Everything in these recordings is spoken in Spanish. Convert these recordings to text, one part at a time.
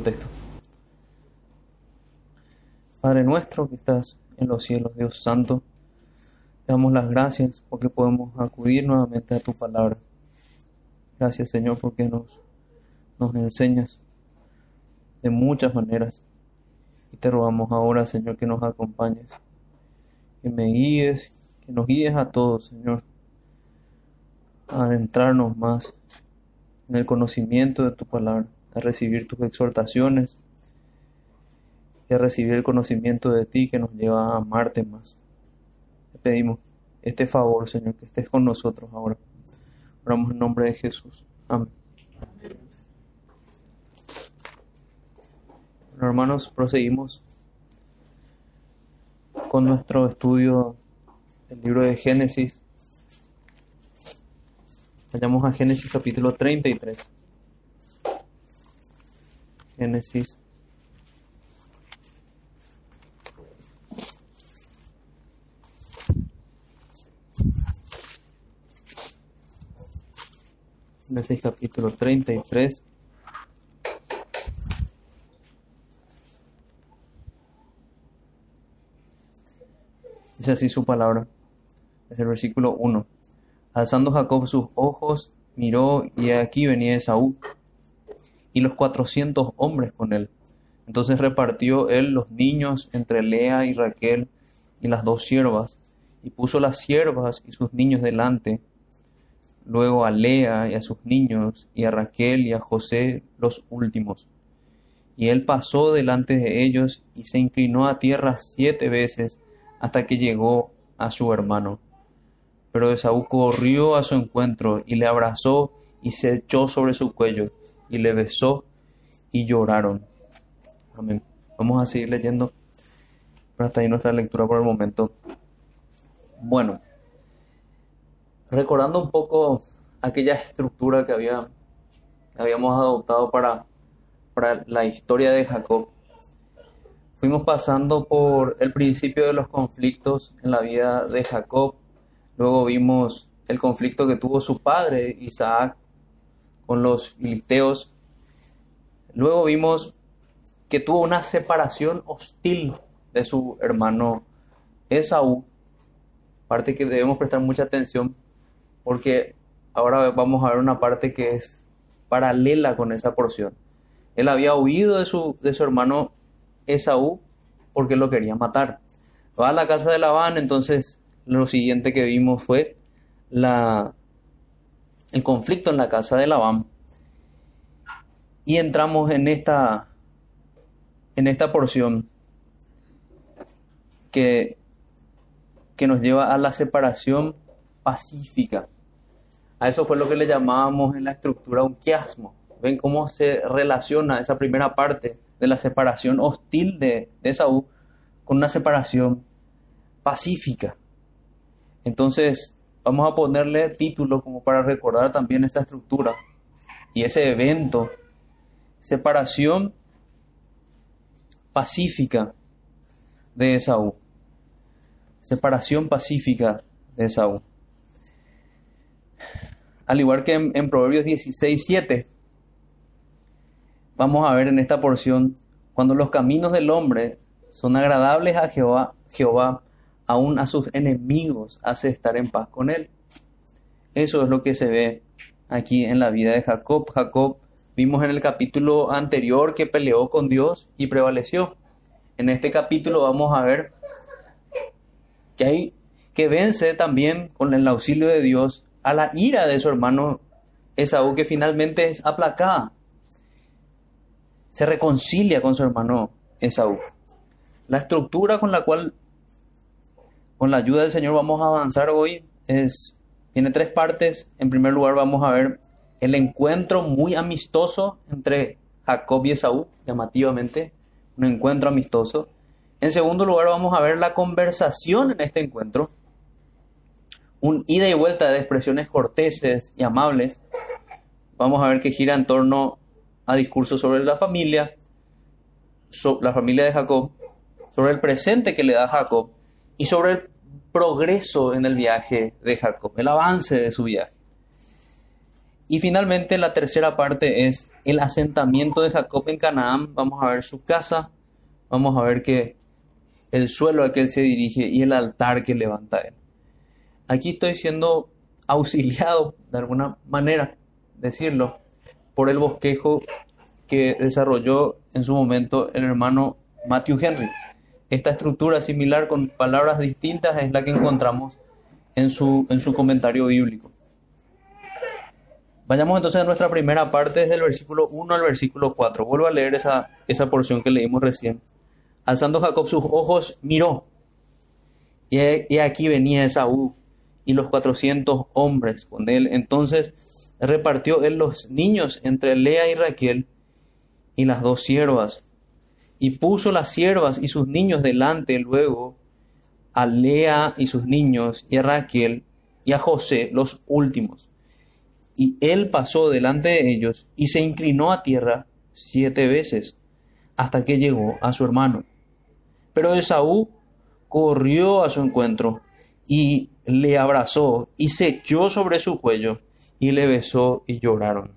texto. Padre nuestro que estás en los cielos, Dios Santo, te damos las gracias porque podemos acudir nuevamente a tu palabra. Gracias Señor porque nos, nos enseñas de muchas maneras. Y te rogamos ahora, Señor, que nos acompañes, que me guíes, que nos guíes a todos, Señor, a adentrarnos más en el conocimiento de tu palabra a recibir tus exhortaciones y a recibir el conocimiento de ti que nos lleva a amarte más. Te pedimos este favor, Señor, que estés con nosotros ahora. Oramos en nombre de Jesús. Amén. Bueno, hermanos, proseguimos con nuestro estudio del libro de Génesis. Vayamos a Génesis capítulo 33. Génesis. Génesis capítulo 33. Dice así su palabra, desde el versículo 1. Alzando Jacob sus ojos, miró y aquí venía Esaú y los cuatrocientos hombres con él. Entonces repartió él los niños entre Lea y Raquel y las dos siervas, y puso las siervas y sus niños delante, luego a Lea y a sus niños, y a Raquel y a José los últimos. Y él pasó delante de ellos y se inclinó a tierra siete veces hasta que llegó a su hermano. Pero Esaú corrió a su encuentro y le abrazó y se echó sobre su cuello y le besó y lloraron. Amén. Vamos a seguir leyendo, pero hasta ahí nuestra lectura por el momento. Bueno, recordando un poco aquella estructura que había, habíamos adoptado para, para la historia de Jacob, fuimos pasando por el principio de los conflictos en la vida de Jacob, luego vimos el conflicto que tuvo su padre Isaac con los filisteos. Luego vimos que tuvo una separación hostil de su hermano Esaú, parte que debemos prestar mucha atención porque ahora vamos a ver una parte que es paralela con esa porción. Él había huido de su, de su hermano Esaú porque lo quería matar. Va a la casa de Labán, entonces lo siguiente que vimos fue la, el conflicto en la casa de Labán. Y entramos en esta, en esta porción que, que nos lleva a la separación pacífica. A eso fue lo que le llamábamos en la estructura un quiasmo. Ven cómo se relaciona esa primera parte de la separación hostil de, de Saúl con una separación pacífica. Entonces, vamos a ponerle título como para recordar también esa estructura y ese evento, separación pacífica de Esaú. Separación pacífica de Esaú. Al igual que en, Proverbios 16, 7, vamos a ver en esta porción, cuando los caminos del hombre son agradables a Jehová aún a sus enemigos hace estar en paz con él. Eso es lo que se ve aquí en la vida de Jacob. Jacob vimos en el capítulo anterior que peleó con Dios y prevaleció. En este capítulo vamos a ver que hay que vence también con el auxilio de Dios a la ira de su hermano Esaú que finalmente es aplacada. Se reconcilia con su hermano Esaú. La estructura con la cual con la ayuda del Señor vamos a avanzar hoy es tiene tres partes. En primer lugar vamos a ver el encuentro muy amistoso entre Jacob y Esaú, llamativamente, un encuentro amistoso. En segundo lugar vamos a ver la conversación en este encuentro, un ida y vuelta de expresiones corteses y amables. Vamos a ver que gira en torno a discursos sobre la familia, la familia de Jacob, sobre el presente que le da Jacob y sobre el progreso en el viaje de Jacob, el avance de su viaje. Y finalmente la tercera parte es el asentamiento de Jacob en Canaán. Vamos a ver su casa, vamos a ver que el suelo al que él se dirige y el altar que levanta él. Aquí estoy siendo auxiliado de alguna manera, decirlo, por el bosquejo que desarrolló en su momento el hermano Matthew Henry. Esta estructura similar con palabras distintas es la que encontramos en su, en su comentario bíblico. Vayamos entonces a nuestra primera parte desde el versículo 1 al versículo 4. Vuelvo a leer esa, esa porción que leímos recién. Alzando Jacob sus ojos, miró. Y, aquí venía Esaú y los cuatrocientos hombres con él. Entonces repartió él los niños entre Lea y Raquel y las dos siervas. Y puso las siervas y sus niños delante luego a Lea y sus niños y a Raquel y a José los últimos. Y él pasó delante de ellos y se inclinó a tierra siete veces hasta que llegó a su hermano. Pero Esaú corrió a su encuentro y le abrazó y se echó sobre su cuello y le besó y lloraron.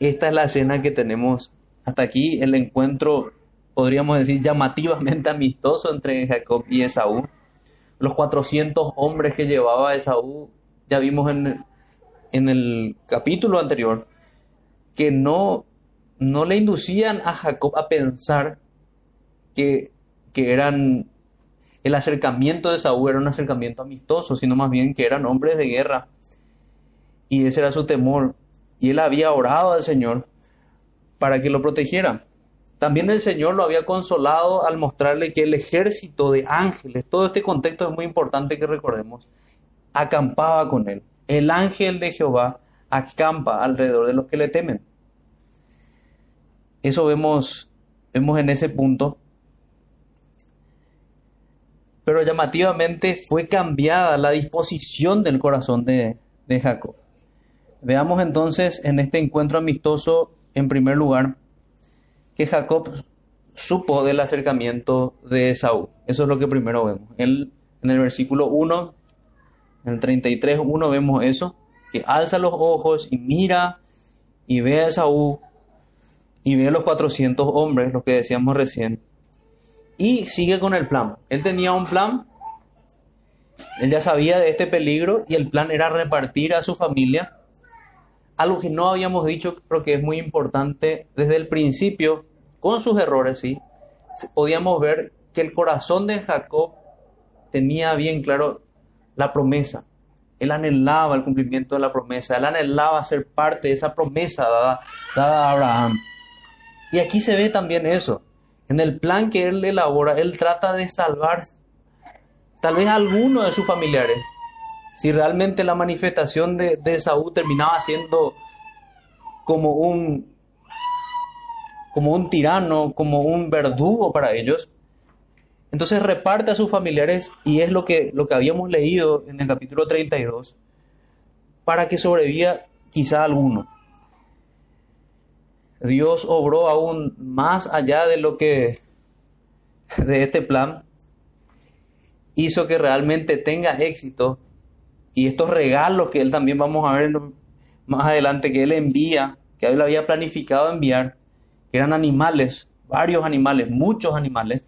Esta es la escena que tenemos hasta aquí, el encuentro, podríamos decir, llamativamente amistoso entre Jacob y Esaú. Los 400 hombres que llevaba Esaú, ya vimos en, en el capítulo anterior, que no, no le inducían a Jacob a pensar que, eran el acercamiento de Saúl era un acercamiento amistoso, sino más bien que eran hombres de guerra. Y ese era su temor. Y él había orado al Señor para que lo protegiera. También el Señor lo había consolado al mostrarle que el ejército de ángeles, todo este contexto es muy importante que recordemos, acampaba con él. El ángel de Jehová acampa alrededor de los que le temen. Eso vemos, vemos en ese punto pero llamativamente fue cambiada la disposición del corazón de, Jacob. Veamos entonces en este encuentro amistoso, en primer lugar, que Jacob supo del acercamiento de Saúl. Eso es lo que primero vemos. Él, en el versículo 1, en el 33, 1 vemos eso, que alza los ojos y mira y ve a Saúl y ve a los 400 hombres, lo que decíamos recién, y sigue con el plan. Él tenía un plan, él ya sabía de este peligro y el plan era repartir a su familia. Algo que no habíamos dicho, pero que es muy importante desde el principio, con sus errores, sí, podíamos ver que el corazón de Jacob tenía bien claro la promesa. Él anhelaba el cumplimiento de la promesa, él anhelaba ser parte de esa promesa dada, a Abraham. Y aquí se ve también eso. En el plan que él elabora, él trata de salvar tal vez a alguno de sus familiares. Si realmente la manifestación de, de Saúl terminaba siendo como un, como un tirano, como un verdugo para ellos, entonces reparte a sus familiares y es lo que, lo que habíamos leído en el capítulo 32, para que sobreviva quizá alguno. Dios obró aún más allá de lo que de este plan hizo que realmente tenga éxito y estos regalos que él también vamos a ver más adelante que él envía, que él había planificado enviar, que eran animales, varios animales, muchos animales,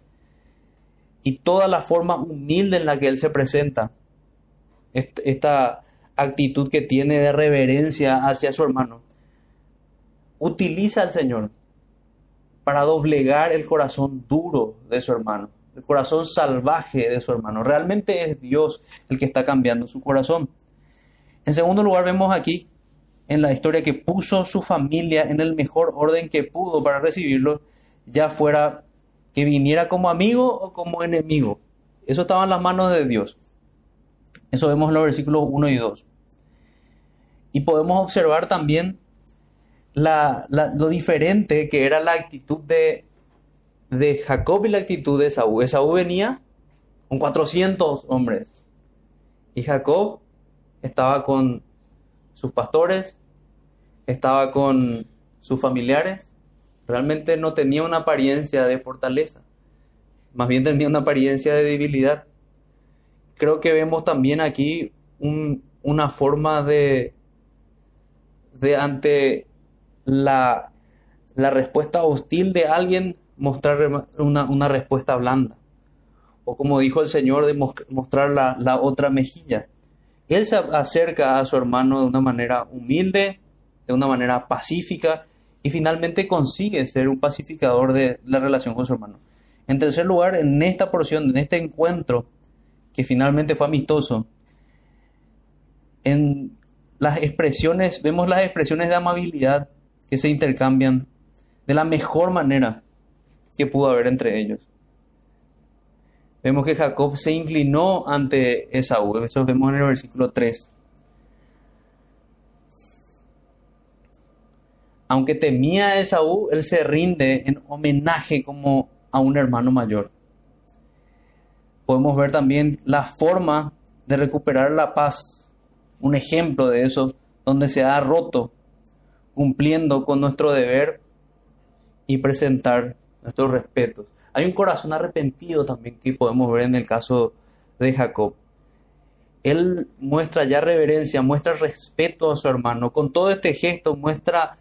y toda la forma humilde en la que él se presenta, esta actitud que tiene de reverencia hacia su hermano, utiliza al Señor para doblegar el corazón duro de su hermano, el corazón salvaje de su hermano. Realmente es Dios el que está cambiando su corazón. En segundo lugar, vemos aquí en la historia que puso su familia en el mejor orden que pudo para recibirlo, ya fuera que viniera como amigo o como enemigo. Eso estaba en las manos de Dios. Eso vemos en los versículos 1 y 2. Y podemos observar también lo diferente que era la actitud de, de Jacob y la actitud de Esaú. Esaú venía con 400 hombres y Jacob estaba con sus pastores, estaba con sus familiares. Realmente no tenía una apariencia de fortaleza, más bien tenía una apariencia de debilidad. Creo que vemos también aquí una forma de, de ante la, la respuesta hostil de alguien mostrar una, una, respuesta blanda. O como dijo el Señor, de mostrar la, la otra mejilla. Él se acerca a su hermano de una manera humilde, de una manera pacífica, y finalmente consigue ser un pacificador de la relación con su hermano. En tercer lugar, en esta porción, en este encuentro, que finalmente fue amistoso, en las expresiones, vemos las expresiones de amabilidad que se intercambian de la mejor manera que pudo haber entre ellos. Vemos que Jacob se inclinó ante Esaú, eso vemos en el versículo 3. Aunque temía a Esaú, él se rinde en homenaje como a un hermano mayor. Podemos ver también la forma de recuperar la paz, un ejemplo de eso, donde se ha roto cumpliendo con nuestro deber y presentar nuestros respetos. Hay un corazón arrepentido también que podemos ver en el caso de Jacob. Él muestra ya reverencia, muestra respeto a su hermano. Con todo este gesto muestra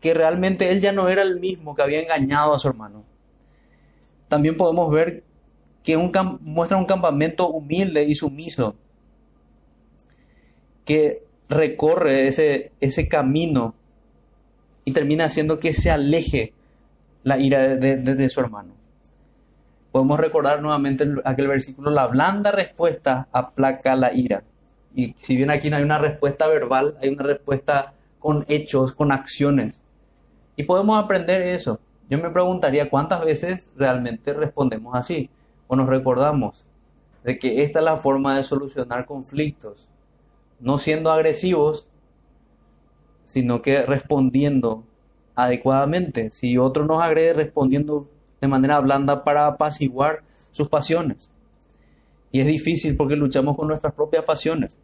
que realmente él ya no era el mismo que había engañado a su hermano. También podemos ver que un, muestra un campamento humilde y sumiso que recorre ese, ese camino y termina haciendo que se aleje la ira de, su hermano. Podemos recordar nuevamente aquel versículo, la blanda respuesta aplaca la ira. Y si bien aquí no hay una respuesta verbal, hay una respuesta con hechos, con acciones. Y podemos aprender eso. Yo me preguntaría cuántas veces realmente respondemos así o nos recordamos de que esta es la forma de solucionar conflictos, no siendo agresivos, sino que respondiendo adecuadamente. Si otro nos agrede, respondiendo de manera blanda para apaciguar sus pasiones. Y es difícil porque luchamos con nuestras propias pasiones.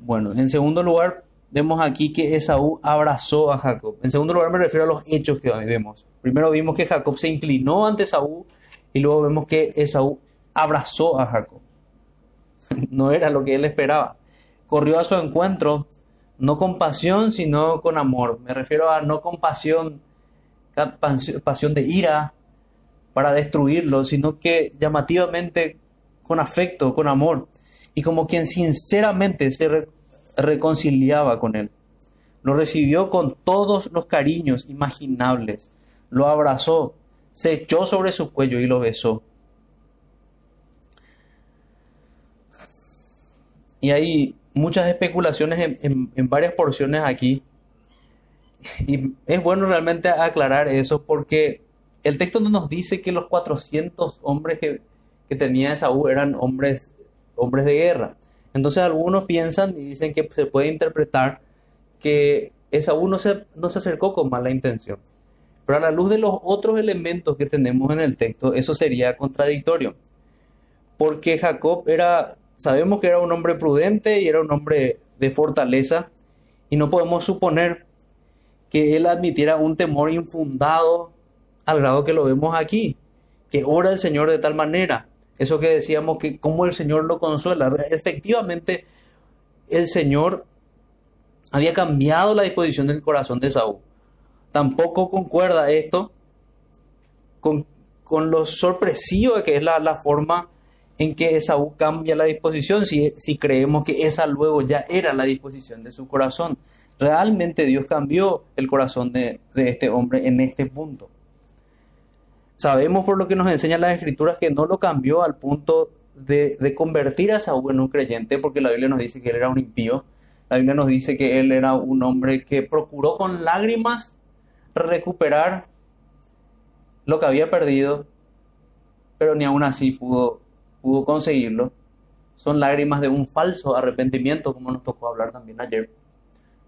Bueno, en segundo lugar, vemos aquí que Esaú abrazó a Jacob. En segundo lugar, me refiero a los hechos que vemos. Primero vimos que Jacob se inclinó ante Esaú y luego vemos que Esaú abrazó a Jacob. no era lo que él esperaba. Corrió a su encuentro no con pasión, sino con amor. Me refiero a no con pasión, pasión de ira para destruirlo, sino que llamativamente con afecto, con amor, y como quien sinceramente se reconciliaba con él. Lo recibió con todos los cariños imaginables, lo abrazó, se echó sobre su cuello y lo besó. Y ahí muchas especulaciones en, varias porciones aquí. Y es bueno realmente aclarar eso porque el texto no nos dice que los 400 hombres que, que tenía Esaú eran hombres, hombres de guerra. Entonces algunos piensan y dicen que se puede interpretar que Esaú no se, no se acercó con mala intención. Pero a la luz de los otros elementos que tenemos en el texto, eso sería contradictorio. Porque Jacob era Sabemos que era un hombre prudente y era un hombre de fortaleza y no podemos suponer que él admitiera un temor infundado al grado que lo vemos aquí, que ora el Señor de tal manera. Eso que decíamos que cómo el Señor lo consuela. Efectivamente, el Señor había cambiado la disposición del corazón de Saúl. Tampoco concuerda esto con, con lo sorpresivo que es la, la forma en que Esaú cambia la disposición si, si creemos que esa luego ya era la disposición de su corazón. Realmente Dios cambió el corazón de, este hombre en este punto. Sabemos por lo que nos enseñan las escrituras que no lo cambió al punto de, de, convertir a Saúl en un creyente, porque la Biblia nos dice que él era un impío. La Biblia nos dice que él era un hombre que procuró con lágrimas recuperar lo que había perdido, pero ni aún así pudo pudo conseguirlo, son lágrimas de un falso arrepentimiento, como nos tocó hablar también ayer.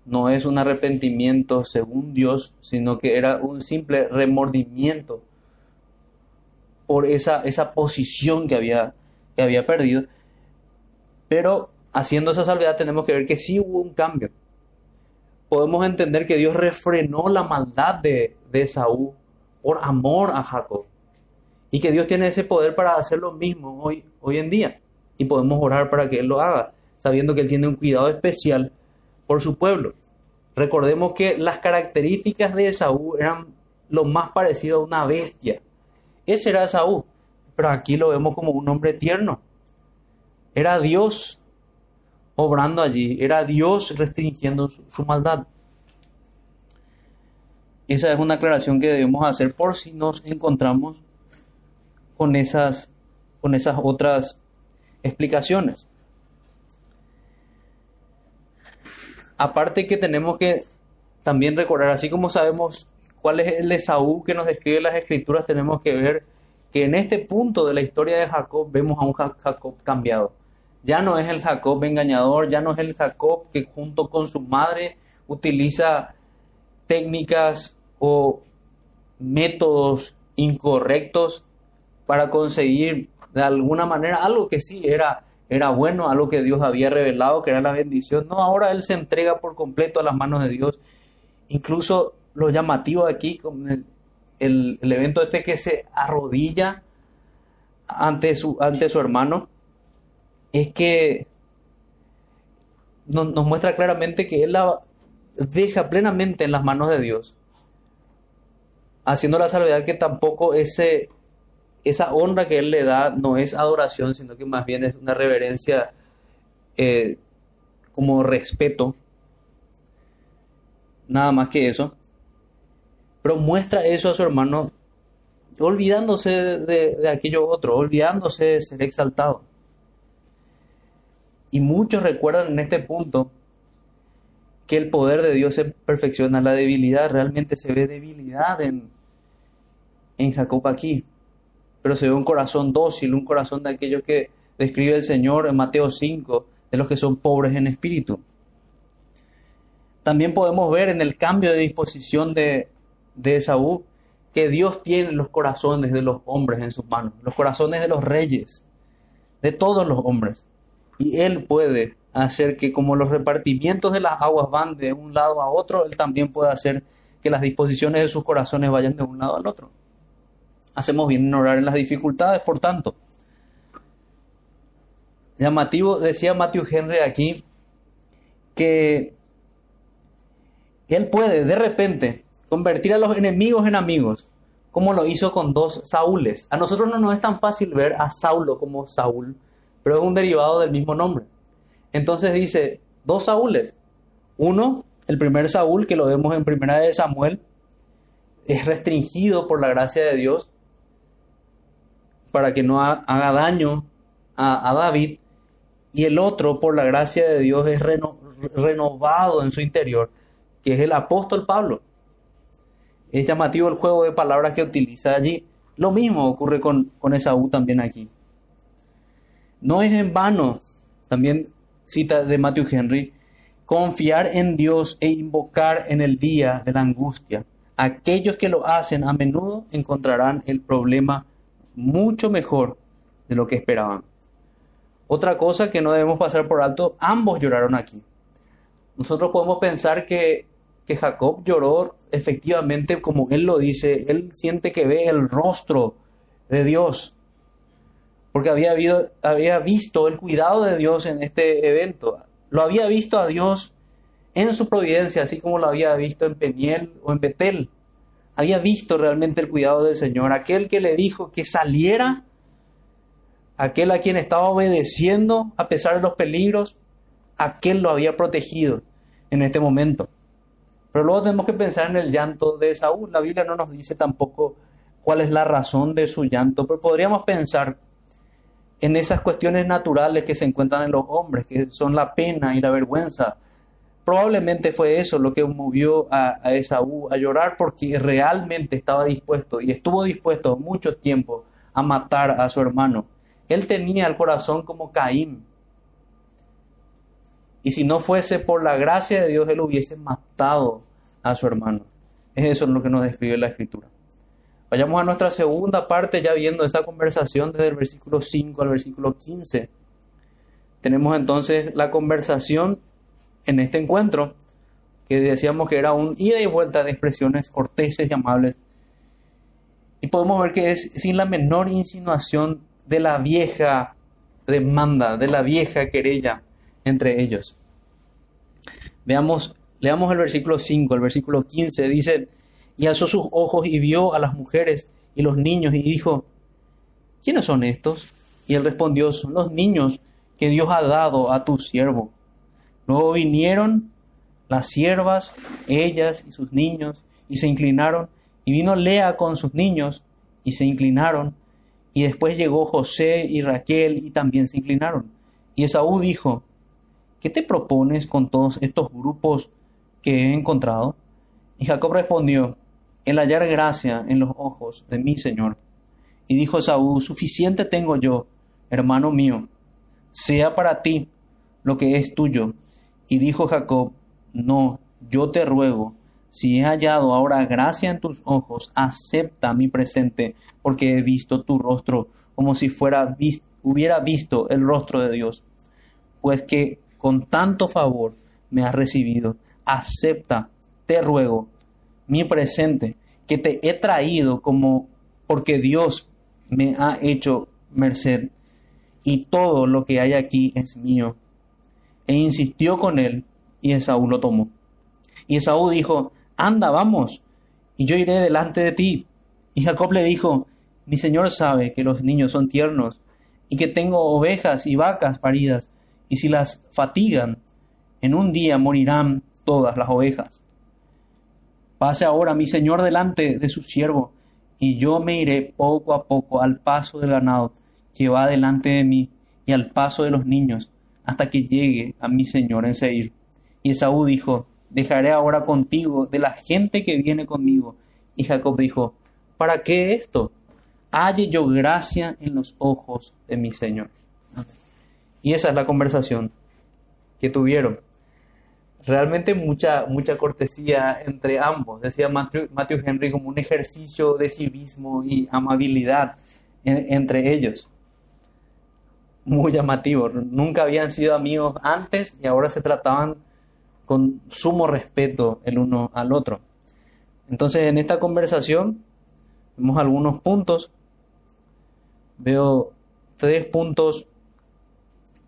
No es un arrepentimiento según Dios, sino que era un simple remordimiento por esa, esa posición que había, que había perdido. Pero haciendo esa salvedad tenemos que ver que sí hubo un cambio. Podemos entender que Dios refrenó la maldad de, de Saúl por amor a Jacob y que Dios tiene ese poder para hacer lo mismo hoy, hoy en día. Y podemos orar para que Él lo haga, sabiendo que Él tiene un cuidado especial por su pueblo. Recordemos que las características de Esaú eran lo más parecido a una bestia. Ese era Esaú, pero aquí lo vemos como un hombre tierno. Era Dios obrando allí, era Dios restringiendo su, maldad. Esa es una aclaración que debemos hacer por si nos encontramos con esas, con esas otras explicaciones. Aparte que tenemos que también recordar, así como sabemos cuál es el Esaú que nos describe las escrituras, tenemos que ver que en este punto de la historia de Jacob vemos a un Jacob cambiado. Ya no es el Jacob engañador, ya no es el Jacob que junto con su madre utiliza técnicas o métodos incorrectos para conseguir de alguna manera algo que sí era era bueno, algo que Dios había revelado, que era la bendición. No, ahora Él se entrega por completo a las manos de Dios. Incluso lo llamativo aquí, el, el, evento este que se arrodilla ante su, ante su hermano, es que nos, nos muestra claramente que Él la deja plenamente en las manos de Dios, haciendo la salvedad que tampoco ese esa honra que él le da no es adoración, sino que más bien es una reverencia eh, como respeto. Nada más que eso. Pero muestra eso a su hermano olvidándose de, aquello otro, olvidándose de ser exaltado. Y muchos recuerdan en este punto que el poder de Dios se perfecciona la debilidad. Realmente se ve debilidad en, en Jacob aquí pero se ve un corazón dócil, un corazón de aquello que describe el Señor en Mateo 5, de los que son pobres en espíritu. También podemos ver en el cambio de disposición de, de Esaú que Dios tiene los corazones de los hombres en sus manos, los corazones de los reyes, de todos los hombres. Y Él puede hacer que como los repartimientos de las aguas van de un lado a otro, Él también puede hacer que las disposiciones de sus corazones vayan de un lado al otro hacemos bien en orar en las dificultades, por tanto. Llamativo, decía Matthew Henry aquí, que él puede de repente convertir a los enemigos en amigos, como lo hizo con dos Saúles. A nosotros no nos es tan fácil ver a Saulo como Saúl, pero es un derivado del mismo nombre. Entonces dice, dos Saúles. Uno, el primer Saúl, que lo vemos en primera de Samuel, es restringido por la gracia de Dios para que no haga daño a, David, y el otro, por la gracia de Dios, es renovado en su interior, que es el apóstol Pablo. Es llamativo el juego de palabras que utiliza allí. Lo mismo ocurre con, con Esaú también aquí. No es en vano, también cita de Matthew Henry, confiar en Dios e invocar en el día de la angustia. Aquellos que lo hacen a menudo encontrarán el problema mucho mejor de lo que esperaban. Otra cosa que no debemos pasar por alto, ambos lloraron aquí. Nosotros podemos pensar que, que Jacob lloró efectivamente como él lo dice, él siente que ve el rostro de Dios, porque había, habido, había visto el cuidado de Dios en este evento, lo había visto a Dios en su providencia, así como lo había visto en Peniel o en Betel había visto realmente el cuidado del Señor, aquel que le dijo que saliera, aquel a quien estaba obedeciendo a pesar de los peligros, aquel lo había protegido en este momento. Pero luego tenemos que pensar en el llanto de Saúl. La Biblia no nos dice tampoco cuál es la razón de su llanto, pero podríamos pensar en esas cuestiones naturales que se encuentran en los hombres, que son la pena y la vergüenza, Probablemente fue eso lo que movió a, Esaú a llorar porque realmente estaba dispuesto y estuvo dispuesto mucho tiempo a matar a su hermano. Él tenía el corazón como Caín. Y si no fuese por la gracia de Dios, él hubiese matado a su hermano. Es eso lo que nos describe la escritura. Vayamos a nuestra segunda parte ya viendo esta conversación desde el versículo 5 al versículo 15. Tenemos entonces la conversación en este encuentro, que decíamos que era un ida y vuelta de expresiones corteses y amables. Y podemos ver que es sin la menor insinuación de la vieja demanda, de la vieja querella entre ellos. Veamos, leamos el versículo 5, el versículo 15 dice, y alzó sus ojos y vio a las mujeres y los niños y dijo, ¿quiénes son estos? Y él respondió, son los niños que Dios ha dado a tu siervo. Luego vinieron las siervas, ellas y sus niños, y se inclinaron, y vino Lea con sus niños, y se inclinaron, y después llegó José y Raquel, y también se inclinaron. Y Esaú dijo, ¿qué te propones con todos estos grupos que he encontrado? Y Jacob respondió, el hallar gracia en los ojos de mi Señor. Y dijo Esaú, suficiente tengo yo, hermano mío, sea para ti lo que es tuyo. Y dijo Jacob, no, yo te ruego, si he hallado ahora gracia en tus ojos, acepta mi presente, porque he visto tu rostro como si fuera hubiera visto el rostro de Dios. Pues que con tanto favor me has recibido, acepta, te ruego, mi presente, que te he traído como porque Dios me ha hecho merced, y todo lo que hay aquí es mío. E insistió con él, y Esaú lo tomó. Y Esaú dijo, anda, vamos, y yo iré delante de ti. Y Jacob le dijo, mi señor sabe que los niños son tiernos, y que tengo ovejas y vacas paridas, y si las fatigan, en un día morirán todas las ovejas. Pase ahora mi señor delante de su siervo, y yo me iré poco a poco al paso del ganado que va delante de mí, y al paso de los niños, hasta que llegue a mi señor en Seir. Y Esaú dijo, dejaré ahora contigo de la gente que viene conmigo. Y Jacob dijo, ¿para qué esto? Halle yo gracia en los ojos de mi Señor. Y esa es la conversación que tuvieron. Realmente mucha, mucha cortesía entre ambos. Decía Matthew, Henry como un ejercicio de civismo y amabilidad entre ellos muy llamativo. Nunca habían sido amigos antes y ahora se trataban con sumo respeto el uno al otro. Entonces en esta conversación vemos algunos puntos. Veo tres puntos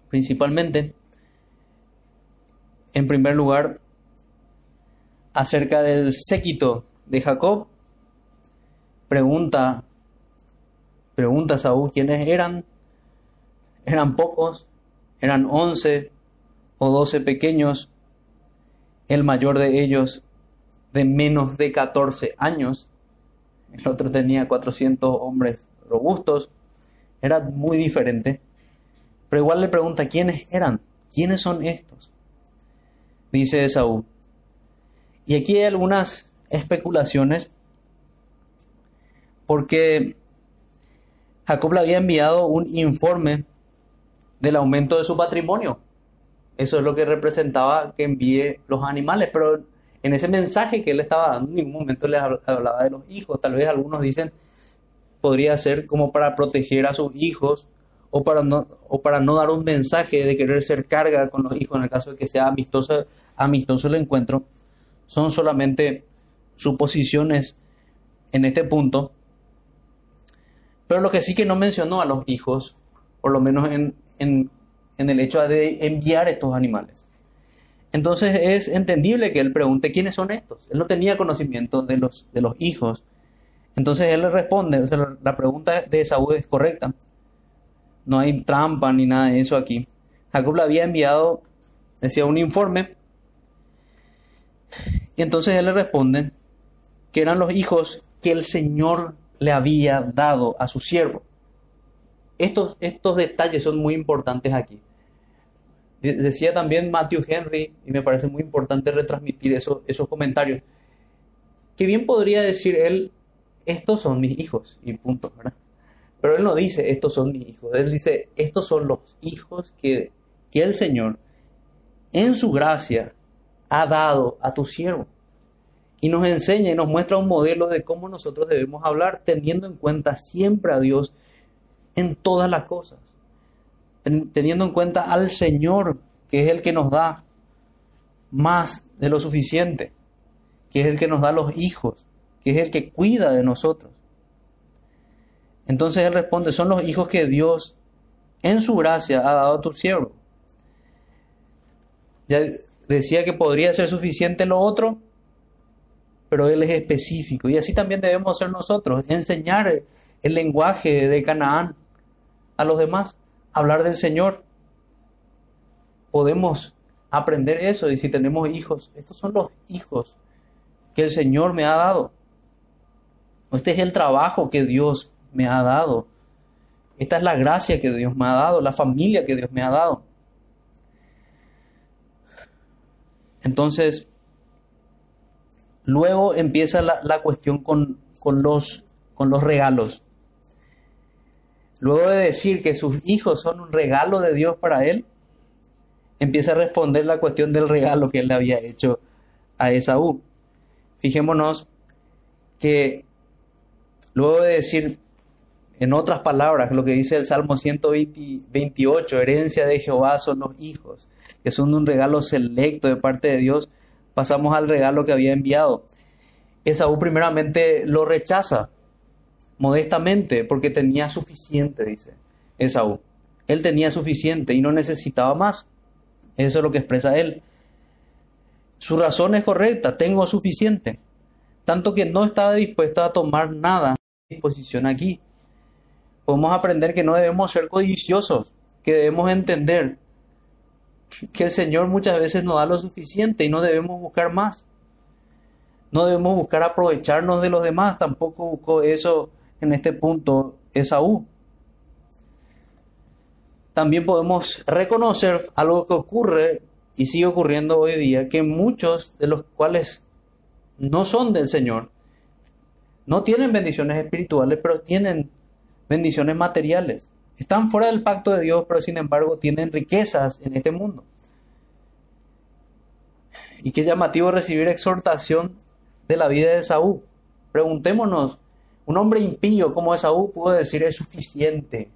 principalmente. En primer lugar, acerca del séquito de Jacob. Pregunta, a Saúl quiénes eran. Eran pocos, eran once o doce pequeños el mayor de ellos de menos de 14 años, el otro tenía 400 hombres robustos, era muy diferente. Pero igual le pregunta, ¿quiénes eran? ¿Quiénes son estos? Dice Esaú. Y aquí hay algunas especulaciones porque Jacob le había enviado un informe del aumento de su patrimonio. Eso es lo que representaba que envíe los animales, pero en ese mensaje que él estaba dando, en ningún momento le hablaba de los hijos. Tal vez algunos dicen, podría ser como para proteger a sus hijos o para no, o para no dar un mensaje de querer ser carga con los hijos en el caso de que sea amistoso, amistoso el encuentro. Son solamente suposiciones en este punto. Pero lo que sí que no mencionó a los hijos, por lo menos en, en el hecho de enviar estos animales. Entonces es entendible que él pregunte quiénes son estos. Él no tenía conocimiento de los, de los hijos. Entonces él le responde, o sea, la pregunta de Saúl es correcta. No hay trampa ni nada de eso aquí. Jacob le había enviado, decía, un informe. Y entonces él le responde que eran los hijos que el Señor le había dado a su siervo. Estos, estos detalles son muy importantes aquí. Decía también Matthew Henry, y me parece muy importante retransmitir esos, esos comentarios, que bien podría decir él, estos son mis hijos, y punto, ¿verdad? Pero él no dice, estos son mis hijos, él dice, estos son los hijos que, que el Señor, en su gracia, ha dado a tu siervo. Y nos enseña y nos muestra un modelo de cómo nosotros debemos hablar, teniendo en cuenta siempre a Dios en todas las cosas teniendo en cuenta al Señor, que es el que nos da más de lo suficiente, que es el que nos da los hijos, que es el que cuida de nosotros. Entonces él responde, son los hijos que Dios en su gracia ha dado a tu siervo. Ya decía que podría ser suficiente lo otro, pero Él es específico. Y así también debemos ser nosotros, enseñar el lenguaje de Canaán a los demás, hablar del Señor. Podemos aprender eso y si tenemos hijos, estos son los hijos que el Señor me ha dado. Este es el trabajo que Dios me ha dado. Esta es la gracia que Dios me ha dado, la familia que Dios me ha dado. Entonces, luego empieza la, cuestión con, los, con los regalos. Luego de decir que sus hijos son un regalo de Dios para él, empieza a responder la cuestión del regalo que él le había hecho a Esaú. Fijémonos que luego de decir, en otras palabras, lo que dice el Salmo 128, herencia de Jehová son los hijos, que son un regalo selecto de parte de Dios, pasamos al regalo que había enviado. Esaú primeramente lo rechaza modestamente porque tenía suficiente, dice Esaú. Él tenía suficiente y no necesitaba más. Eso es lo que expresa él. Su razón es correcta, tengo suficiente. Tanto que no estaba dispuesto a tomar nada en disposición aquí. Podemos aprender que no debemos ser codiciosos, que debemos entender que el Señor muchas veces nos da lo suficiente y no debemos buscar más. No debemos buscar aprovecharnos de los demás, tampoco buscó eso en este punto Esaú. También podemos reconocer algo que ocurre y sigue ocurriendo hoy día, que muchos de los cuales no son del Señor, no tienen bendiciones espirituales, pero tienen bendiciones materiales. Están fuera del pacto de Dios, pero sin embargo tienen riquezas en este mundo. Y qué llamativo recibir exhortación de la vida de Saúl. Preguntémonos, un hombre impío como Esaú pudo decir es suficiente,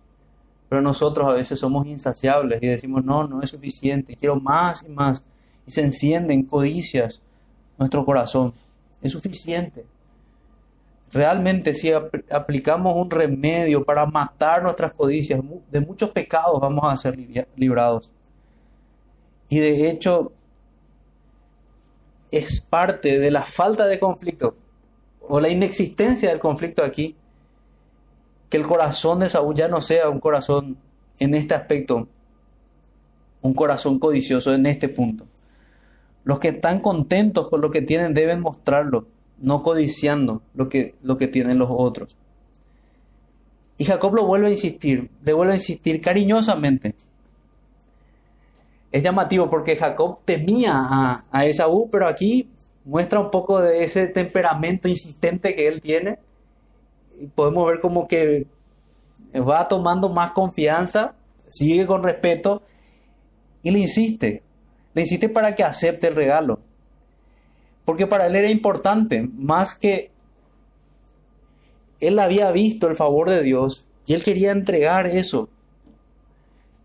pero nosotros a veces somos insaciables y decimos no, no es suficiente, quiero más y más. Y se encienden codicias nuestro corazón. Es suficiente. Realmente si aplicamos un remedio para matar nuestras codicias, de muchos pecados vamos a ser librados. Y de hecho es parte de la falta de conflicto o la inexistencia del conflicto aquí, que el corazón de Saúl ya no sea un corazón en este aspecto, un corazón codicioso en este punto. Los que están contentos con lo que tienen deben mostrarlo, no codiciando lo que, lo que tienen los otros. Y Jacob lo vuelve a insistir, le vuelve a insistir cariñosamente. Es llamativo porque Jacob temía a, a pero aquí muestra un poco de ese temperamento insistente que él tiene. Y podemos ver como que va tomando más confianza, sigue con respeto y le insiste. Le insiste para que acepte el regalo. Porque para él era importante, más que él había visto el favor de Dios y él quería entregar eso.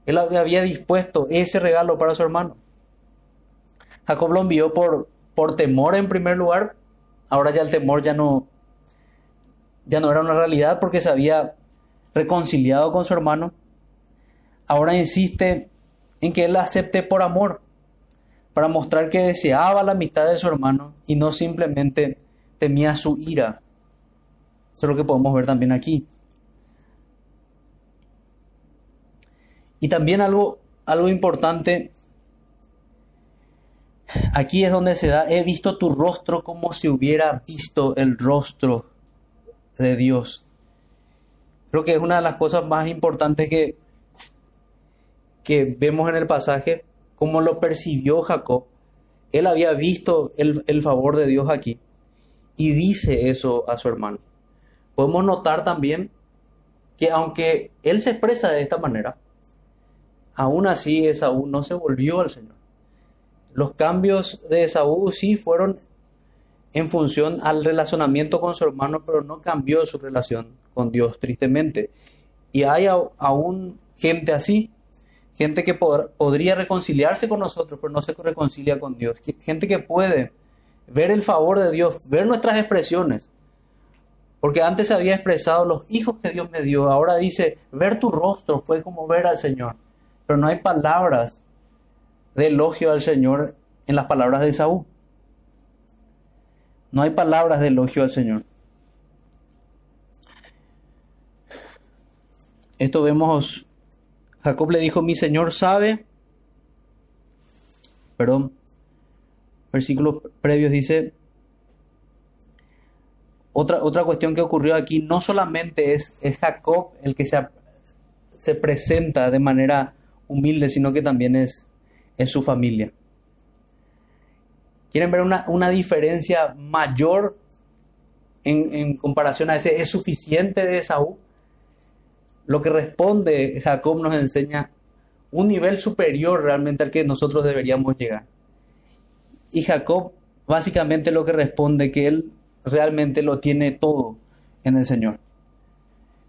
Él había dispuesto ese regalo para su hermano. Jacob lo envió por, por temor en primer lugar. Ahora ya el temor ya no, ya no era una realidad porque se había reconciliado con su hermano. Ahora insiste en que él la acepte por amor, para mostrar que deseaba la amistad de su hermano y no simplemente temía su ira. Eso es lo que podemos ver también aquí. Y también algo, algo importante Aquí es donde se da, he visto tu rostro como si hubiera visto el rostro de Dios. Creo que es una de las cosas más importantes que, que vemos en el pasaje, como lo percibió Jacob. Él había visto el, el favor de Dios aquí y dice eso a su hermano. Podemos notar también que aunque él se expresa de esta manera, aún así Esaú no se volvió al Señor. Los cambios de Esaú sí fueron en función al relacionamiento con su hermano, pero no cambió su relación con Dios, tristemente. Y hay aún gente así, gente que podría reconciliarse con nosotros, pero no se reconcilia con Dios. Gente que puede ver el favor de Dios, ver nuestras expresiones. Porque antes se había expresado los hijos que Dios me dio, ahora dice, ver tu rostro fue como ver al Señor. Pero no hay palabras de elogio al Señor en las palabras de Saúl. No hay palabras de elogio al Señor. Esto vemos, Jacob le dijo, mi Señor sabe, perdón, versículos previos dice, otra, otra cuestión que ocurrió aquí, no solamente es, es Jacob el que se, se presenta de manera humilde, sino que también es, es su familia. ¿Quieren ver una, una diferencia mayor en, en, comparación a ese es suficiente de Esaú? Lo que responde Jacob nos enseña un nivel superior realmente al que nosotros deberíamos llegar. Y Jacob básicamente lo que responde que él realmente lo tiene todo en el Señor.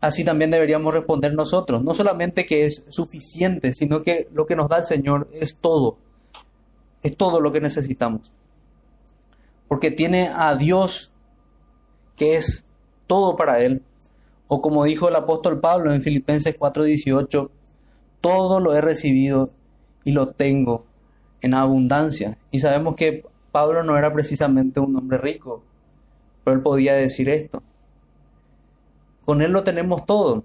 Así también deberíamos responder nosotros, no solamente que es suficiente, sino que lo que nos da el Señor es todo, es todo lo que necesitamos. Porque tiene a Dios que es todo para Él. O como dijo el apóstol Pablo en Filipenses 4:18, todo lo he recibido y lo tengo en abundancia. Y sabemos que Pablo no era precisamente un hombre rico, pero él podía decir esto. Con él lo tenemos todo.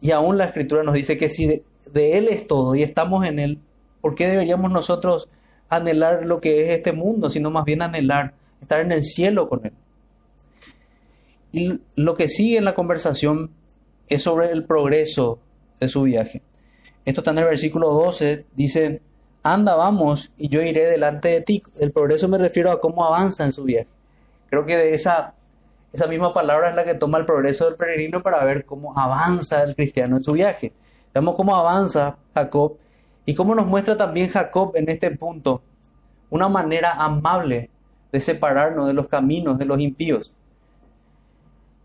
Y aún la escritura nos dice que si de, él es todo y estamos en él, ¿por qué deberíamos nosotros anhelar lo que es este mundo, sino más bien anhelar estar en el cielo con él? Y lo que sigue en la conversación es sobre el progreso de su viaje. Esto está en el versículo 12, dice, anda, vamos, y yo iré delante de ti. El progreso me refiero a cómo avanza en su viaje. Creo que de esa, esa misma palabra es la que toma el progreso del peregrino para ver cómo avanza el cristiano en su viaje. Vemos cómo avanza Jacob y cómo nos muestra también Jacob en este punto una manera amable de separarnos de los caminos de los impíos.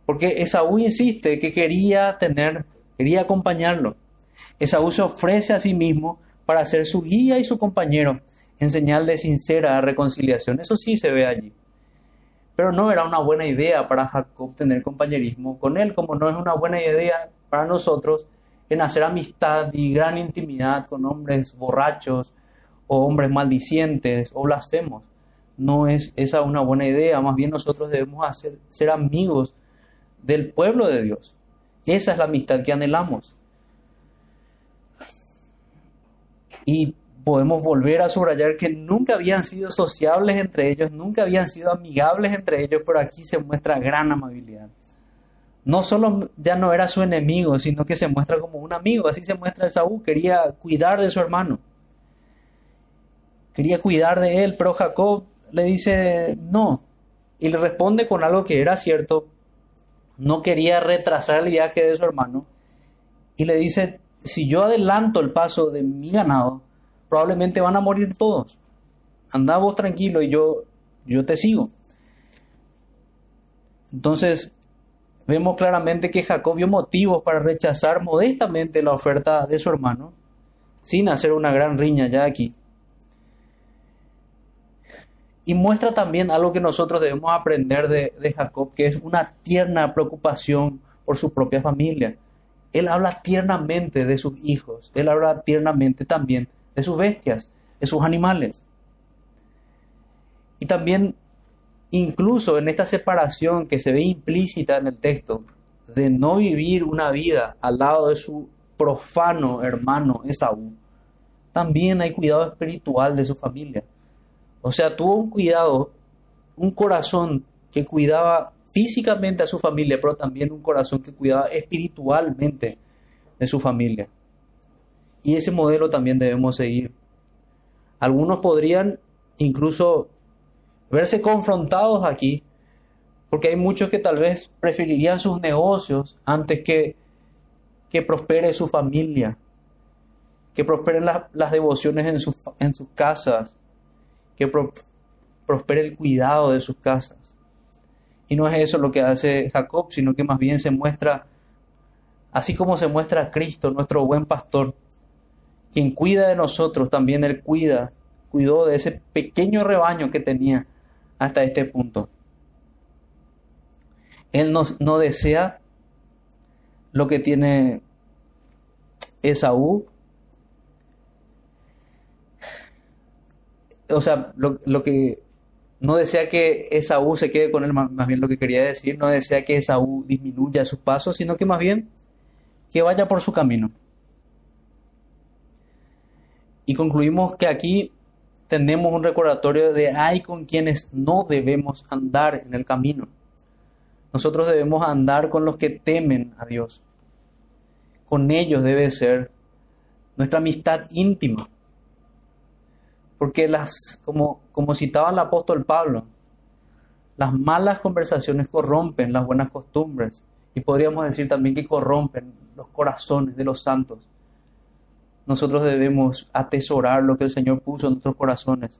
Porque Esaú insiste que quería tener, quería acompañarlo. Esaú se ofrece a sí mismo para ser su guía y su compañero en señal de sincera reconciliación. Eso sí se ve allí. Pero no era una buena idea para Jacob tener compañerismo con él, como no es una buena idea para nosotros en hacer amistad y gran intimidad con hombres borrachos o hombres maldicientes o blasfemos. No es esa una buena idea, más bien nosotros debemos hacer, ser amigos del pueblo de Dios. Esa es la amistad que anhelamos. Y podemos volver a subrayar que nunca habían sido sociables entre ellos, nunca habían sido amigables entre ellos, pero aquí se muestra gran amabilidad. No solo ya no era su enemigo, sino que se muestra como un amigo, así se muestra Saúl, quería cuidar de su hermano, quería cuidar de él, pero Jacob le dice no, y le responde con algo que era cierto, no quería retrasar el viaje de su hermano, y le dice, si yo adelanto el paso de mi ganado, probablemente van a morir todos. Anda vos tranquilo y yo, yo te sigo. Entonces, vemos claramente que Jacob vio motivos para rechazar modestamente la oferta de su hermano, sin hacer una gran riña ya aquí. Y muestra también algo que nosotros debemos aprender de, de Jacob, que es una tierna preocupación por su propia familia. Él habla tiernamente de sus hijos, él habla tiernamente también de sus bestias, de sus animales. Y también, incluso en esta separación que se ve implícita en el texto, de no vivir una vida al lado de su profano hermano Esaú, también hay cuidado espiritual de su familia. O sea, tuvo un cuidado, un corazón que cuidaba físicamente a su familia, pero también un corazón que cuidaba espiritualmente de su familia. Y ese modelo también debemos seguir. Algunos podrían incluso verse confrontados aquí, porque hay muchos que tal vez preferirían sus negocios antes que que prospere su familia, que prosperen las devociones en, en, sus casas, que prospere el cuidado de sus casas. Y no es eso lo que hace Jacob, sino que más bien se muestra, así como se muestra Cristo, nuestro buen pastor, quien cuida de nosotros, también Él cuida, cuidó de ese pequeño rebaño que tenía hasta este punto. Él no, no desea lo que tiene Esaú. o sea, lo, lo que no desea que Esaú se quede con él, más, bien lo que quería decir, no desea que Esaú disminuya sus pasos, sino que más bien que vaya por su camino. Y concluimos que aquí tenemos un recordatorio de hay con quienes no debemos andar en el camino. Nosotros debemos andar con los que temen a Dios. Con ellos debe ser nuestra amistad íntima. Porque las, como, como citaba el apóstol Pablo, las malas conversaciones corrompen las buenas costumbres y podríamos decir también que corrompen los corazones de los santos. Nosotros debemos atesorar lo que el Señor puso en nuestros corazones.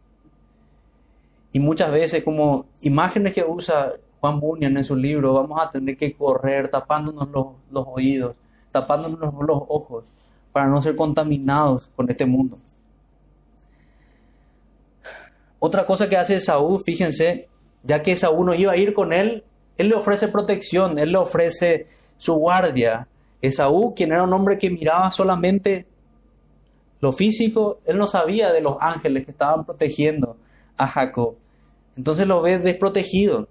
Y muchas veces, como imágenes que usa Juan Bunyan en su libro, vamos a tener que correr tapándonos los, los oídos, tapándonos los ojos, para no ser contaminados con este mundo. Otra cosa que hace Saúl, fíjense, ya que Saúl no iba a ir con él, él le ofrece protección, él le ofrece su guardia. Esaú, quien era un hombre que miraba solamente lo físico, él no sabía de los ángeles que estaban protegiendo a Jacob. Entonces lo ve desprotegido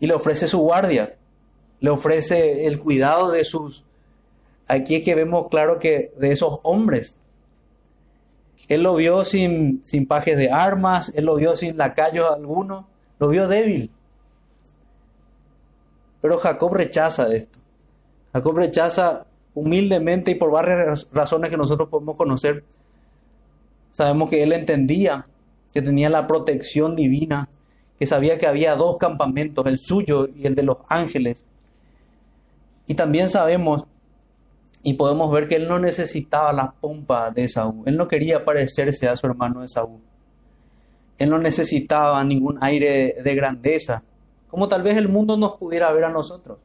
y le ofrece su guardia, le ofrece el cuidado de sus... Aquí es que vemos claro que de esos hombres él lo vio sin, sin pajes de armas, él lo vio sin lacayos alguno, lo vio débil. Pero Jacob rechaza esto. Jacob rechaza humildemente y por varias razones que nosotros podemos conocer. Sabemos que él entendía que tenía la protección divina, que sabía que había dos campamentos, el suyo y el de los ángeles. Y también sabemos y podemos ver que él no necesitaba la pompa de Esaú. Él no quería parecerse a su hermano Esaú. Él no necesitaba ningún aire de grandeza, como tal vez el mundo nos pudiera ver a nosotros.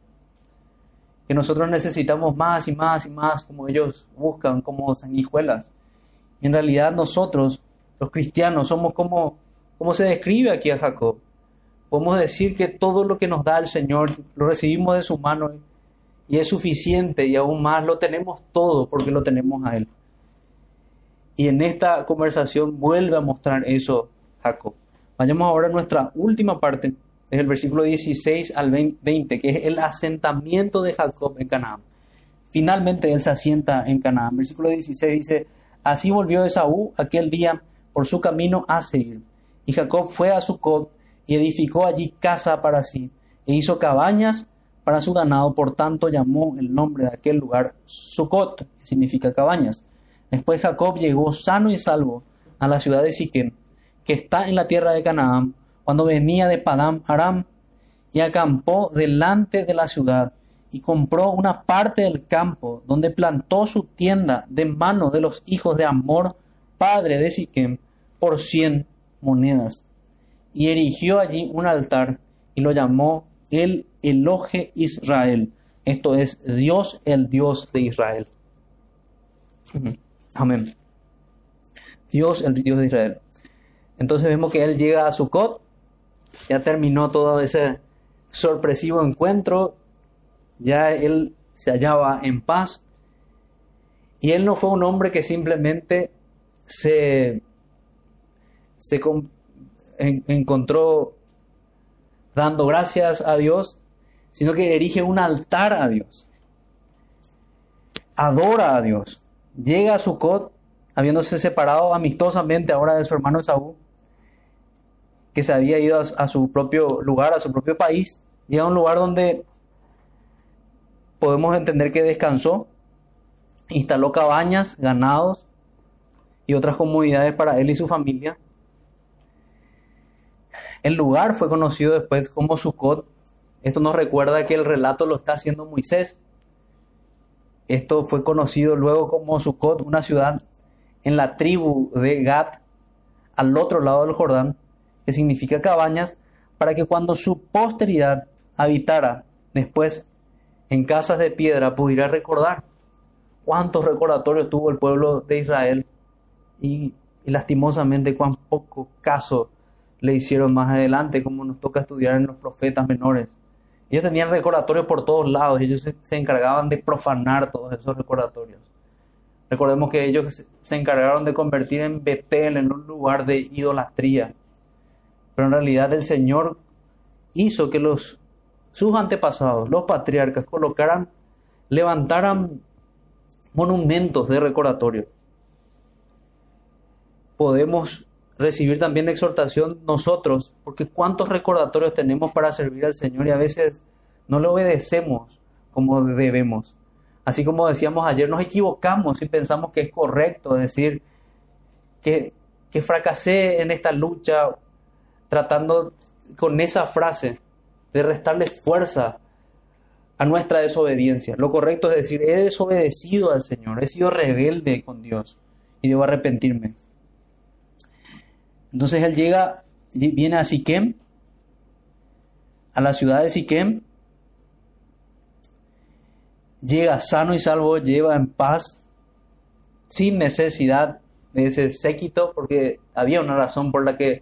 Que nosotros necesitamos más y más y más, como ellos buscan, como sanguijuelas. Y en realidad nosotros, los cristianos, somos como, como se describe aquí a Jacob. Podemos decir que todo lo que nos da el Señor lo recibimos de su mano y es suficiente y aún más lo tenemos todo porque lo tenemos a Él. Y en esta conversación vuelve a mostrar eso Jacob. Vayamos ahora a nuestra última parte, es el versículo 16 al 20, que es el asentamiento de Jacob en Canaán. Finalmente él se asienta en Canaán. Versículo 16 dice, así volvió Esaú aquel día por su camino a seguir. Y Jacob fue a Sucot y edificó allí casa para sí, e hizo cabañas para su ganado, por tanto llamó el nombre de aquel lugar Sucot, que significa cabañas. Después Jacob llegó sano y salvo a la ciudad de Siquem, que está en la tierra de Canaán, cuando venía de Padam Aram, y acampó delante de la ciudad, y compró una parte del campo, donde plantó su tienda de mano de los hijos de Amor, padre de Siquem, por cien monedas. Y erigió allí un altar, y lo llamó el Eloge Israel. Esto es Dios, el Dios de Israel. Amén. Dios, el Dios de Israel. Entonces vemos que él llega a Sucot, ya terminó todo ese sorpresivo encuentro, ya él se hallaba en paz. Y él no fue un hombre que simplemente se, se encontró dando gracias a Dios, sino que erige un altar a Dios. Adora a Dios. Llega a Sucot, habiéndose separado amistosamente ahora de su hermano Saúl, que se había ido a, su propio lugar, a su propio país. Llega a un lugar donde podemos entender que descansó, instaló cabañas, ganados y otras comodidades para él y su familia. El lugar fue conocido después como Sucot. Esto nos recuerda que el relato lo está haciendo Moisés. Esto fue conocido luego como Sucot, una ciudad en la tribu de Gad, al otro lado del Jordán, que significa cabañas, para que cuando su posteridad habitara después en casas de piedra pudiera recordar cuántos recordatorios tuvo el pueblo de Israel y, lastimosamente cuán poco caso le hicieron más adelante, como nos toca estudiar en los profetas menores. Ellos tenían recordatorios por todos lados, ellos se, encargaban de profanar todos esos recordatorios. Recordemos que ellos se encargaron de convertir en Betel en un lugar de idolatría. Pero en realidad el Señor hizo que los sus antepasados, los patriarcas, colocaran, levantaran monumentos de recordatorio. Podemos recibir también exhortación nosotros, porque cuántos recordatorios tenemos para servir al Señor y a veces no le obedecemos como debemos. Así como decíamos ayer, nos equivocamos y pensamos que es correcto decir que, que fracasé en esta lucha tratando con esa frase de restarle fuerza a nuestra desobediencia. Lo correcto es decir, he desobedecido al Señor, he sido rebelde con Dios y debo arrepentirme. Entonces él llega, viene a Siquem, a la ciudad de Siquem, llega sano y salvo, lleva en paz, sin necesidad de ese séquito, porque había una razón por la que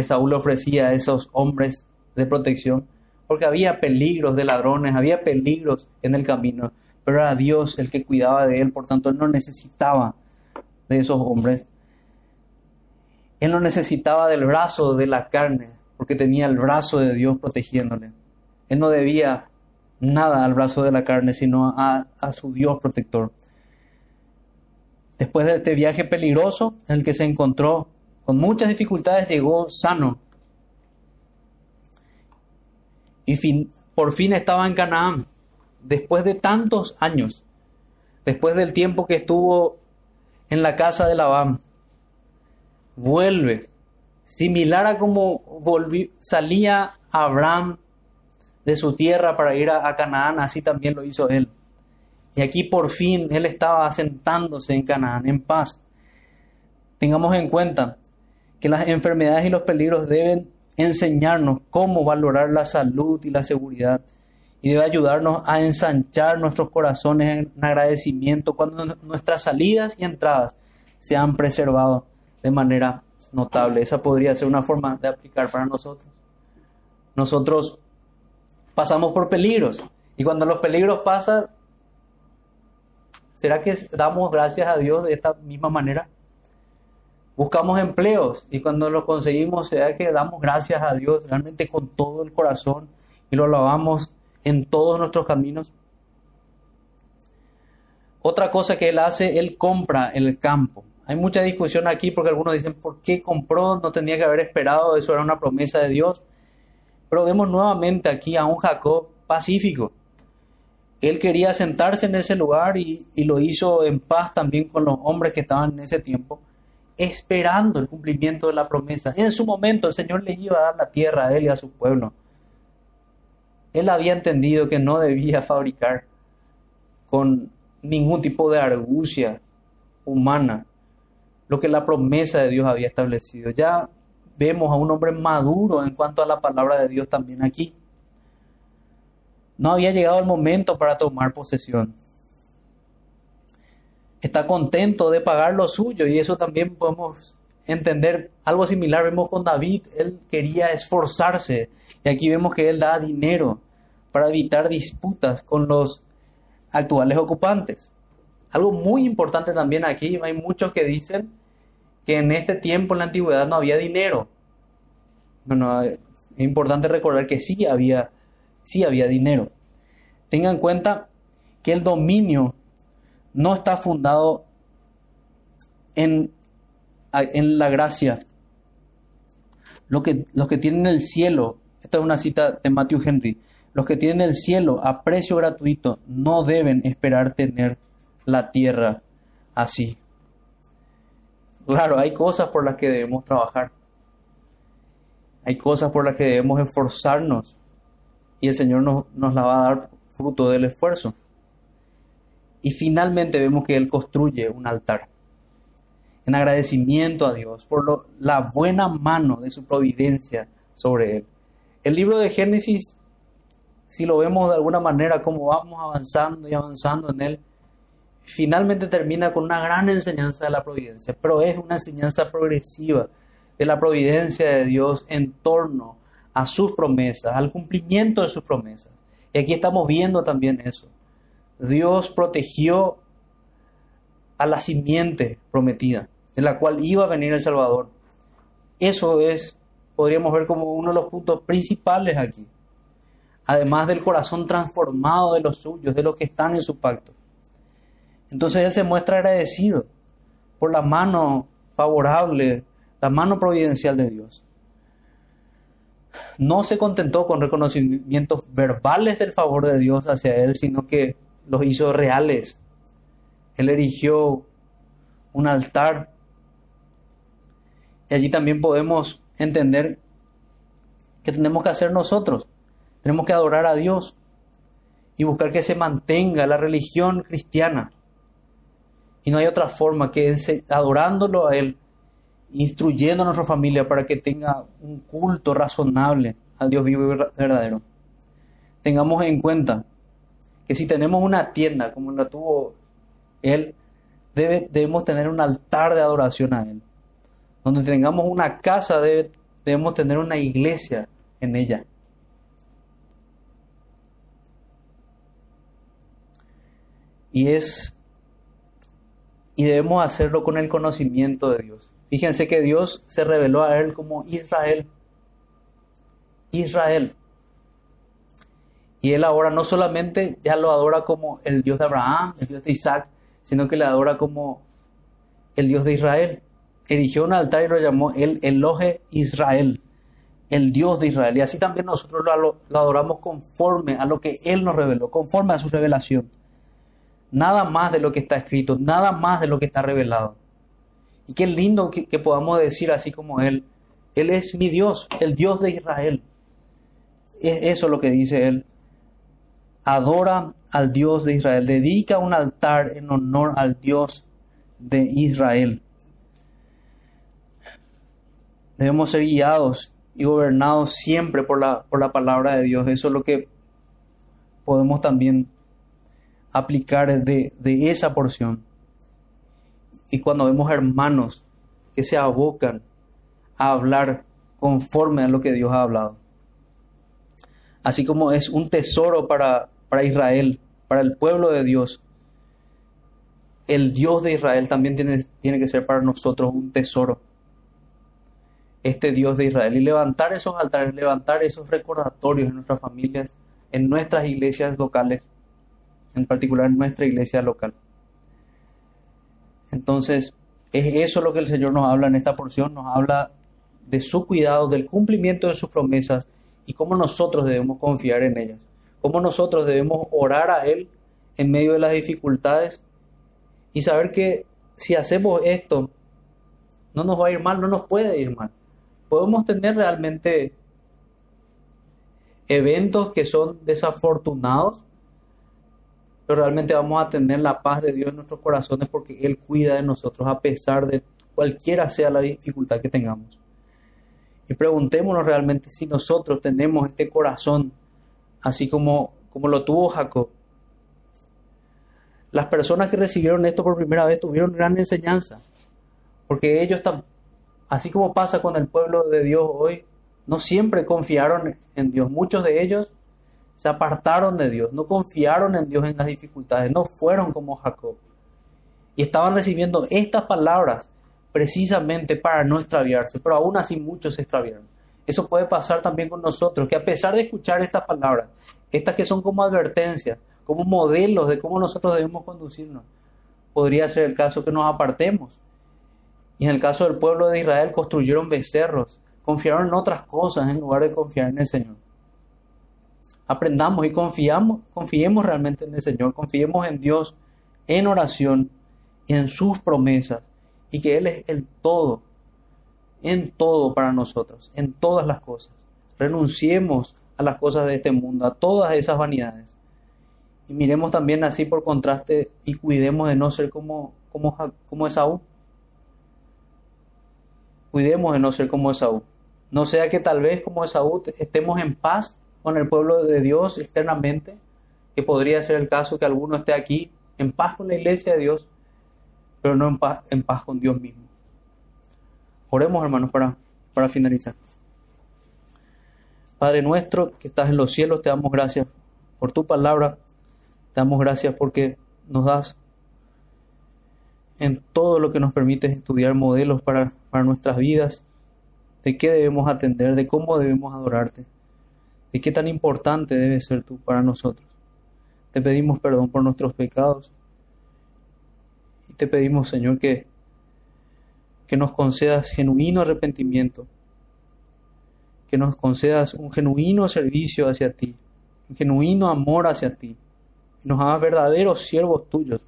Saúl ofrecía a esos hombres de protección, porque había peligros de ladrones, había peligros en el camino, pero era Dios el que cuidaba de él, por tanto él no necesitaba de esos hombres. Él no necesitaba del brazo de la carne, porque tenía el brazo de Dios protegiéndole. Él no debía nada al brazo de la carne, sino a, a su Dios protector. Después de este viaje peligroso en el que se encontró con muchas dificultades, llegó sano. Y fin, por fin estaba en Canaán, después de tantos años, después del tiempo que estuvo en la casa de Labán vuelve, similar a como salía Abraham de su tierra para ir a, Canaán, así también lo hizo él. Y aquí por fin él estaba asentándose en Canaán, en paz. Tengamos en cuenta que las enfermedades y los peligros deben enseñarnos cómo valorar la salud y la seguridad y debe ayudarnos a ensanchar nuestros corazones en agradecimiento cuando nuestras salidas y entradas se han preservado de manera notable. Esa podría ser una forma de aplicar para nosotros. Nosotros pasamos por peligros y cuando los peligros pasan, ¿será que damos gracias a Dios de esta misma manera? Buscamos empleos y cuando los conseguimos, ¿será que damos gracias a Dios realmente con todo el corazón y lo alabamos en todos nuestros caminos? Otra cosa que Él hace, Él compra el campo. Hay mucha discusión aquí porque algunos dicen, ¿por qué compró? No tenía que haber esperado, eso era una promesa de Dios. Pero vemos nuevamente aquí a un Jacob pacífico. Él quería sentarse en ese lugar y, lo hizo en paz también con los hombres que estaban en ese tiempo, esperando el cumplimiento de la promesa. En su momento el Señor le iba a dar la tierra a él y a su pueblo. Él había entendido que no debía fabricar con ningún tipo de argucia humana lo que la promesa de Dios había establecido. Ya vemos a un hombre maduro en cuanto a la palabra de Dios también aquí. No había llegado el momento para tomar posesión. Está contento de pagar lo suyo y eso también podemos entender algo similar. Vemos con David, él quería esforzarse y aquí vemos que él da dinero para evitar disputas con los actuales ocupantes. Algo muy importante también aquí, hay muchos que dicen que en este tiempo, en la antigüedad, no había dinero. Bueno, es importante recordar que sí había, sí había dinero. Tengan en cuenta que el dominio no está fundado en, en la gracia. Lo que, los que tienen el cielo, esta es una cita de Matthew Henry, los que tienen el cielo a precio gratuito no deben esperar tener la tierra así. Claro, hay cosas por las que debemos trabajar. Hay cosas por las que debemos esforzarnos. Y el Señor nos, nos la va a dar fruto del esfuerzo. Y finalmente vemos que Él construye un altar en agradecimiento a Dios por la buena mano de su providencia sobre Él. El libro de Génesis, si lo vemos de alguna manera, como vamos avanzando y avanzando en Él, finalmente termina con una gran enseñanza de la providencia, pero es una enseñanza progresiva de la providencia de Dios en torno a sus promesas, al cumplimiento de sus promesas. Y aquí estamos viendo también eso. Dios protegió a la simiente prometida, de la cual iba a venir el Salvador. Eso es, podríamos ver como uno de los puntos principales aquí. Además del corazón transformado de los suyos, de los que están en su pacto. Entonces Él se muestra agradecido por la mano favorable, la mano providencial de Dios. No se contentó con reconocimientos verbales del favor de Dios hacia Él, sino que los hizo reales. Él erigió un altar. Y allí también podemos entender que tenemos que hacer nosotros. Tenemos que adorar a Dios y buscar que se mantenga la religión cristiana. Y no hay otra forma que adorándolo a Él, instruyendo a nuestra familia para que tenga un culto razonable al Dios vivo y verdadero. Tengamos en cuenta que si tenemos una tienda como la tuvo Él, debemos tener un altar de adoración a Él. Donde tengamos una casa, debemos tener una iglesia en ella. Y es y debemos hacerlo con el conocimiento de Dios. Fíjense que Dios se reveló a él como Israel. Israel. Y él ahora no solamente ya lo adora como el Dios de Abraham, el Dios de Isaac, sino que le adora como el Dios de Israel. Erigió un altar y lo llamó el Elohe Israel, el Dios de Israel. Y así también nosotros lo, adoramos conforme a lo que Él nos reveló, conforme a su revelación. Nada más de lo que está escrito, nada más de lo que está revelado. Y qué lindo que podamos decir así como Él, Él es mi Dios, el Dios de Israel. Es eso lo que dice Él adora al Dios de Israel, dedica un altar en honor al Dios de Israel. Debemos ser guiados y gobernados siempre por la, por la palabra de Dios. Eso es lo que podemos también aplicar de, de esa porción. Y cuando vemos hermanos que se abocan a hablar conforme a lo que Dios ha hablado. Así como es un tesoro para, para Israel, para el pueblo de Dios. El Dios de Israel también tiene, tiene que ser para nosotros un tesoro. Este Dios de Israel. Y levantar esos altares, levantar esos recordatorios en nuestras familias, en nuestras iglesias locales, en particular en nuestra iglesia local. Entonces, es eso lo que el Señor nos habla en esta porción, nos habla de su cuidado, del cumplimiento de sus promesas y cómo nosotros debemos confiar en ellas cómo nosotros debemos orar a Él en medio de las dificultades y saber que si hacemos esto, no nos va a ir mal, no nos puede ir mal. Podemos tener realmente eventos que son desafortunados, pero realmente vamos a tener la paz de Dios en nuestros corazones porque Él cuida de nosotros a pesar de cualquiera sea la dificultad que tengamos. Y preguntémonos realmente si nosotros tenemos este corazón así como, como lo tuvo Jacob. Las personas que recibieron esto por primera vez tuvieron gran enseñanza, porque ellos, así como pasa con el pueblo de Dios hoy, no siempre confiaron en Dios. Muchos de ellos se apartaron de Dios, no confiaron en Dios en las dificultades, no fueron como Jacob. Y estaban recibiendo estas palabras precisamente para no extraviarse, pero aún así muchos se extraviaron. Eso puede pasar también con nosotros, que a pesar de escuchar estas palabras, estas que son como advertencias, como modelos de cómo nosotros debemos conducirnos, podría ser el caso que nos apartemos. Y en el caso del pueblo de Israel construyeron becerros, confiaron en otras cosas en lugar de confiar en el Señor. Aprendamos y confiamos, confiemos realmente en el Señor, confiemos en Dios en oración y en sus promesas y que Él es el todo en todo para nosotros, en todas las cosas. Renunciemos a las cosas de este mundo, a todas esas vanidades. Y miremos también así por contraste y cuidemos de no ser como, como, como Esaú. Cuidemos de no ser como Esaú. No sea que tal vez como Esaú estemos en paz con el pueblo de Dios externamente, que podría ser el caso que alguno esté aquí en paz con la iglesia de Dios, pero no en paz, en paz con Dios mismo. Oremos, hermanos, para, para finalizar. Padre nuestro que estás en los cielos, te damos gracias por tu palabra. Te damos gracias porque nos das en todo lo que nos permite estudiar modelos para, para nuestras vidas, de qué debemos atender, de cómo debemos adorarte, de qué tan importante debes ser tú para nosotros. Te pedimos perdón por nuestros pecados y te pedimos, Señor, que, que nos concedas genuino arrepentimiento, que nos concedas un genuino servicio hacia ti, un genuino amor hacia ti, y nos hagas verdaderos siervos tuyos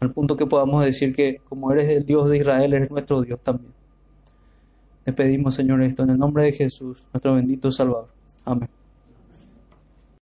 al punto que podamos decir que como eres el Dios de Israel, eres nuestro Dios también. Te pedimos, Señor, esto en el nombre de Jesús, nuestro bendito Salvador. Amén.